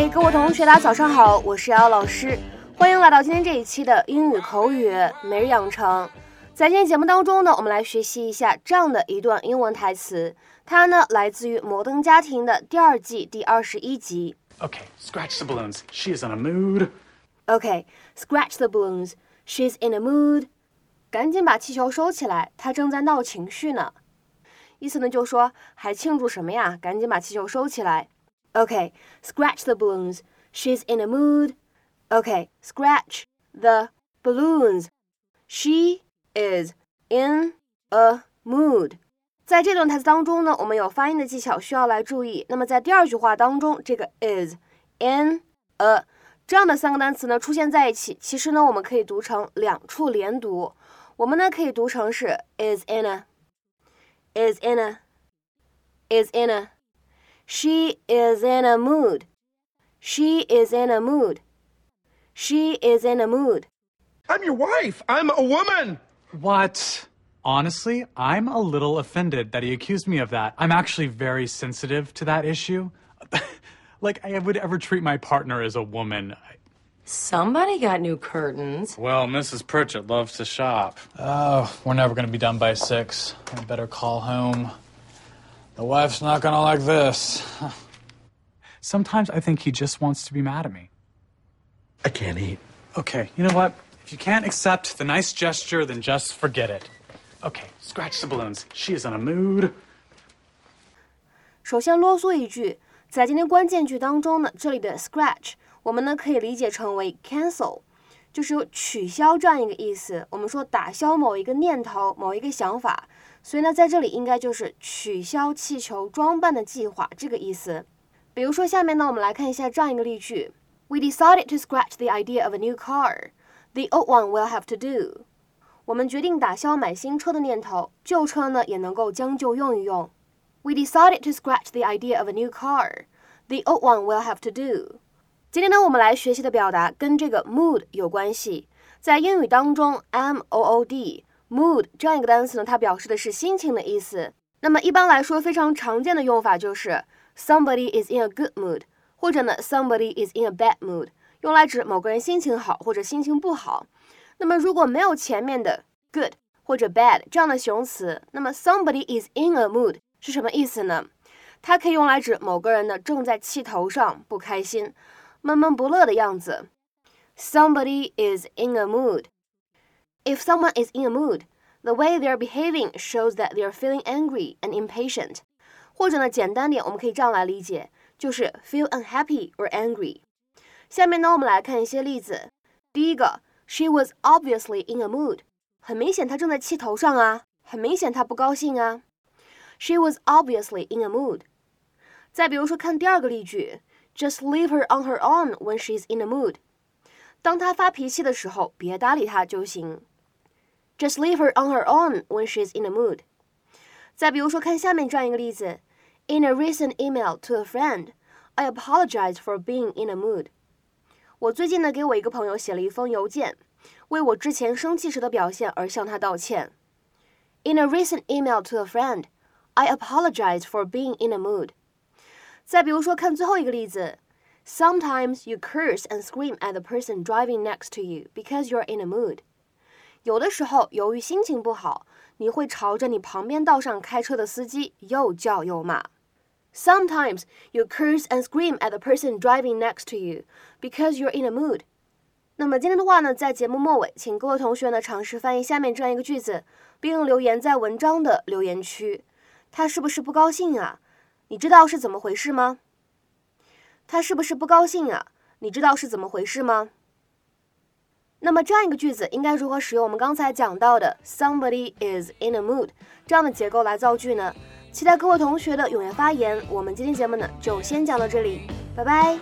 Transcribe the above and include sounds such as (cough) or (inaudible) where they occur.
嗨，各位同学，大家早上好，我是瑶老师，欢迎来到今天这一期的英语口语每日养成。在今天节目当中呢，我们来学习一下这样的一段英文台词，它呢来自于《摩登家庭》的第二季第二十一集。Okay, scratch the balloons. She is in a mood. Okay, scratch the balloons. She's in a mood. 赶紧把气球收起来，她正在闹情绪呢。意思呢就说还庆祝什么呀？赶紧把气球收起来。Okay, scratch the balloons. She's in a mood. Okay, scratch the balloons. She is in a mood. 在这段台词当中呢，我们有发音的技巧需要来注意。那么在第二句话当中，这个 is in a 这样的三个单词呢出现在一起，其实呢我们可以读成两处连读。我们呢可以读成是 is in a，is in a，is in a。 She is in a mood. She is in a mood. She is in a mood. I'm your wife. I'm a woman. What? Honestly, I'm a little offended that he accused me of that. I'm actually very sensitive to that issue. (laughs) like, I would ever treat my partner as a woman. Somebody got new curtains. Well, Mrs. Pritchett loves to shop. Oh, we're never going to be done by six. I better call home. The wife's not going to like this. Sometimes I think he just wants to be mad at me. I can't eat. Okay, you know what? If you can't accept the nice gesture, then just forget it. Okay, scratch the balloons. She is in a mood. 首先啰嗦一句，在今天关键句当中呢，这里的 scratch 我们呢可以理解成为 cancel，就是有取消这样一个意思。我们说打消某一个念头、某一个想法， 所以呢在这里应该就是取消气球装扮的计划这个意思。比如说下面呢，我们来看一下这样一个例句：We decided to scratch the idea of a new car. The old one will have to do. 我们决定打消买新车的念头，旧车呢也能够将就用一用。We decided to scratch the idea of a new car. The old one will have to do. 今天呢，我们来学习的表达跟这个 mood 有关系。在英语当中，m o o d mood 这样一个单词呢，它表示的是心情的意思。那么一般来说，非常常见的用法就是 somebody is in a good mood，或者呢 somebody is in a bad mood，用来指某个人心情好或者心情不好。那么如果没有前面的 good 或者 bad 这样的形容词，那么 somebody is in a mood 是什么意思呢？它可以用来指某个人呢正在气头上，不开心。闷闷不乐的样子。Somebody is in a mood. If someone is in a mood, the way they're behaving shows that they're feeling angry and impatient. 或者呢，简单点，我们可以这样来理解，就是 feel unhappy or angry。下面呢，我们来看一些例子。第一个，She was obviously in a mood。很明显，她正在气头上啊，很明显她不高兴啊。She was obviously in a mood。再比如说，看第二个例句。just leave her on her own when she's in a mood. 当她发脾气的时候，别搭理她就行。 Just leave her on her own when she's in a mood. 再比如说，看下面这样一个例子：In a recent email to a friend, I apologize for being in a mood. 我最近呢给我一个朋友写了一封邮件，为我之前生气时的表现而向他道歉。In a recent email to a friend, I apologize for being in a mood. 再比如说，看最后一个例子，Sometimes you curse and scream at the person driving next to you because you're in a mood。 有的时候，由于心情不好，你会朝着你旁边道上开车的司机又叫又骂。Sometimes you curse and scream at the person driving next to you because you're in a mood。那么今天的话呢，在节目末尾，请各位同学呢尝试翻译下面这样一个句子，并留言在文章的留言区。他是不是不高兴啊？你知道是怎么回事吗？他是不是不高兴啊？你知道是怎么回事吗？那么这样一个句子应该如何使用我们刚才讲到的 “somebody is in a mood” 这样的结构来造句呢？期待各位同学的踊跃发言。我们今天节目呢就先讲到这里，拜拜。